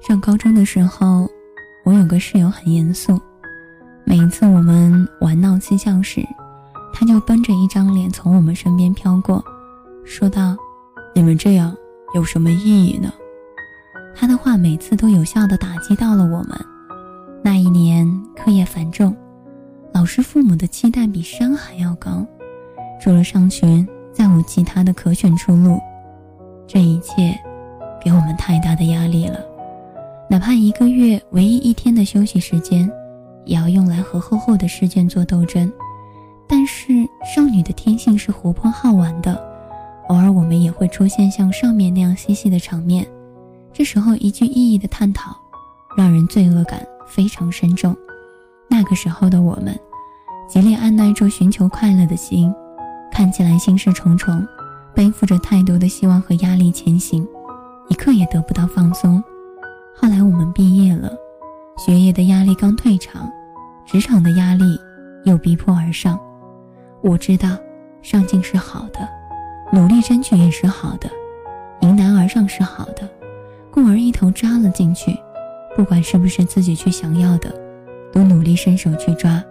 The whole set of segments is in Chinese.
上高中的时候，我有个室友很严肃，每一次我们玩闹嬉笑时，他就绷着一张脸从我们身边飘过，说道：“你们这样有什么意义呢？”他的话每次都有效地打击到了我们。那一年课业繁重，老师、父母的期待比山还要高，除了上学，再无其他的可选出路。这一切，给我们太大的压力了。哪怕一个月唯一一天的休息时间，也要用来和厚厚的试卷做斗争。但是少女的天性是活泼好玩的，偶尔我们也会出现像上面那样嬉戏的场面。这时候一句意义的探讨，让人罪恶感非常深重。那个时候的我们，极力按耐住寻求快乐的心，看起来心事重重，背负着太多的希望和压力前行，一刻也得不到放松。后来我们毕业了，学业的压力刚退场，职场的压力又逼迫而上。我知道，上进是好的，努力争取也是好的，迎难而上是好的。故而一头扎了进去，不管是不是自己去想要的，都努力伸手去抓。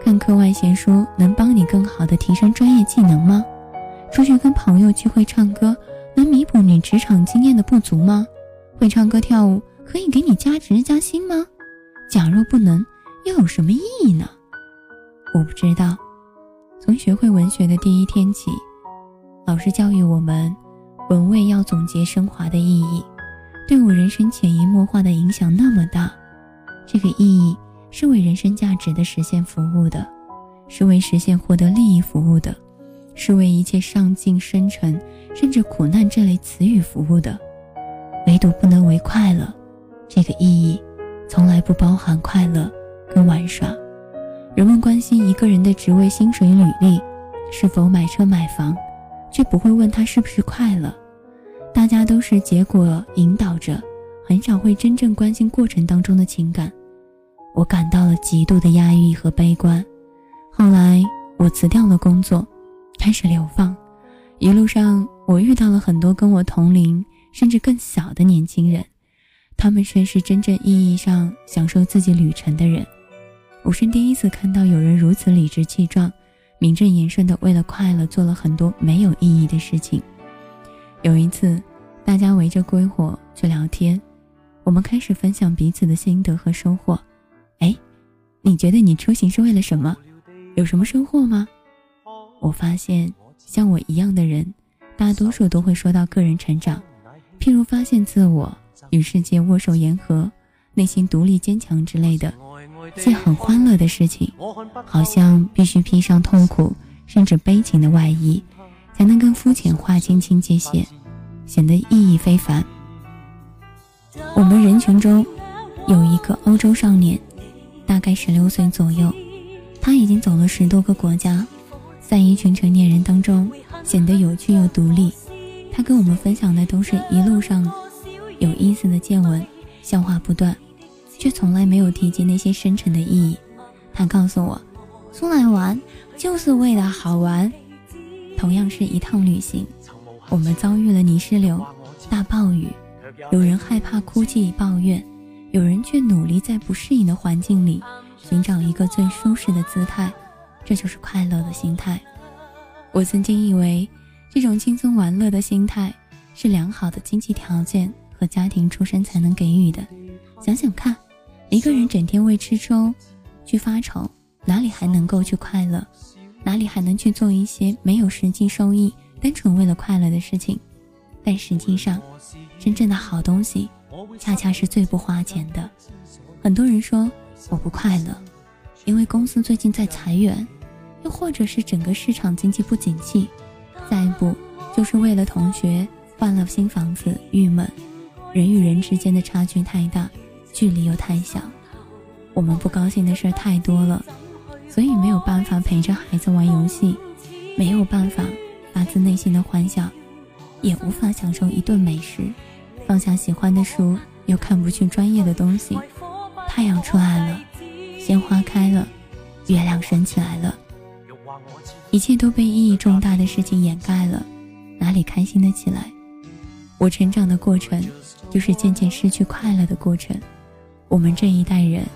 看课外闲书能帮你更好的提升专业技能吗？出去跟朋友聚会唱歌能弥补你职场经验的不足吗？会唱歌跳舞可以给你加职加薪吗？假若不能，又有什么意义呢？我不知道。从学会文学的第一天起，老师教育我们，文味要总结升华的意义。对我人生潜移默化的影响那么大，这个意义是为人生价值的实现服务的，是为实现获得利益服务的，是为一切上进、深沉，甚至苦难这类词语服务的。唯独不能为快乐，这个意义从来不包含快乐跟玩耍。人们关心一个人的职位、薪水、履历，是否买车买房，却不会问他是不是快乐。大家都是结果引导着，很少会真正关心过程当中的情感。我感到了极度的压抑和悲观。后来我辞掉了工作，开始流放。一路上，我遇到了很多跟我同龄甚至更小的年轻人，他们却是真正意义上享受自己旅程的人。我是第一次看到有人如此理直气壮、名正言顺的为了快乐做了很多没有意义的事情。有一次，大家围着篝火去聊天，我们开始分享彼此的心得和收获。哎，你觉得你出行是为了什么？有什么收获吗？我发现像我一样的人，大多数都会说到个人成长，譬如发现自我、与世界握手言和、内心独立坚强之类的，一些很欢乐的事情，好像必须披上痛苦甚至悲情的外衣。才能跟肤浅划清清界限，显得意义非凡。我们人群中有一个欧洲少年，大概十六岁左右，他已经走了十多个国家，在一群成年人当中显得有趣又独立。他跟我们分享的都是一路上有意思的见闻，笑话不断，却从来没有提及那些深沉的意义。他告诉我，出来玩就是为了好玩。同样是一趟旅行，我们遭遇了泥石流、大暴雨，有人害怕哭泣抱怨，有人却努力在不适应的环境里寻找一个最舒适的姿态，这就是快乐的心态。我曾经以为这种轻松玩乐的心态是良好的经济条件和家庭出身才能给予的。想想看，一个人整天为吃粥去发愁，哪里还能够去快乐？哪里还能去做一些没有实际收益、单纯为了快乐的事情？但实际上，真正的好东西，恰恰是最不花钱的。很多人说我不快乐，因为公司最近在裁员，又或者是整个市场经济不景气，再不就是为了同学换了新房子郁闷。人与人之间的差距太大，距离又太小，我们不高兴的事太多了。所以没有办法陪着孩子玩游戏，没有办法发自内心的欢笑，也无法享受一顿美食，放下喜欢的书，又看不去专业的东西。太阳出来了，鲜花开了，月亮升起来了，一切都被意义重大的事情掩盖了，哪里开心的起来？我成长的过程，就是渐渐失去快乐的过程。我们这一代人，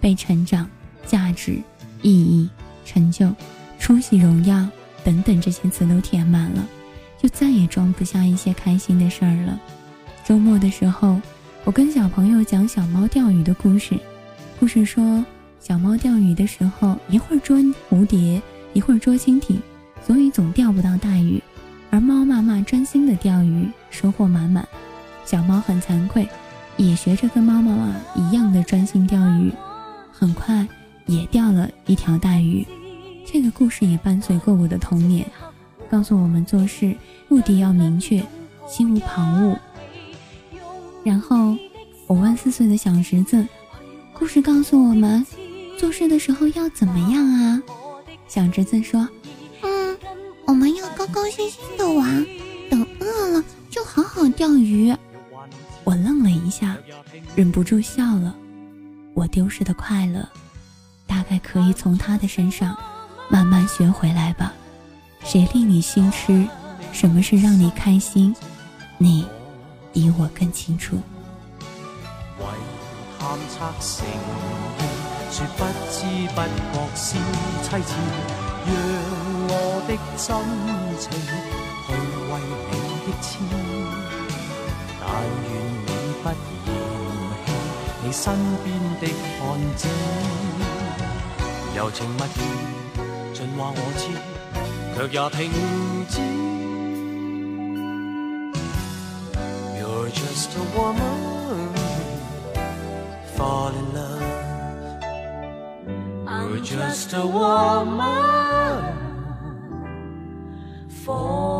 被成长、价值、意义、成就、出息、荣耀等等这些词都填满了，就再也装不下一些开心的事儿了。周末的时候，我跟小朋友讲小猫钓鱼的故事。故事说，小猫钓鱼的时候，一会儿捉蝴蝶，一会儿捉蜻蜓，所以总钓不到大鱼。而猫妈妈专心的钓鱼，收获满满。小猫很惭愧，也学着跟猫妈妈一样的专心钓鱼，很快也钓了一条大鱼。这个故事也伴随过我的童年，告诉我们做事目的要明确，心无旁骛。然后我问四岁的小侄子：“故事告诉我们，做事的时候要怎么样啊？”小侄子说。高高兴兴的玩，等饿了就好好钓鱼。我愣了一下，忍不住笑了。我丢失的快乐，大概可以从他的身上慢慢学回来吧。谁令你心痴？什么是让你开心？你比我更清楚。的真情去为你的痴，但愿你不嫌弃你身边的汉子，柔情蜜意尽话我知，却也停止。You're just a woman, fall in love. You're just a woman. fall.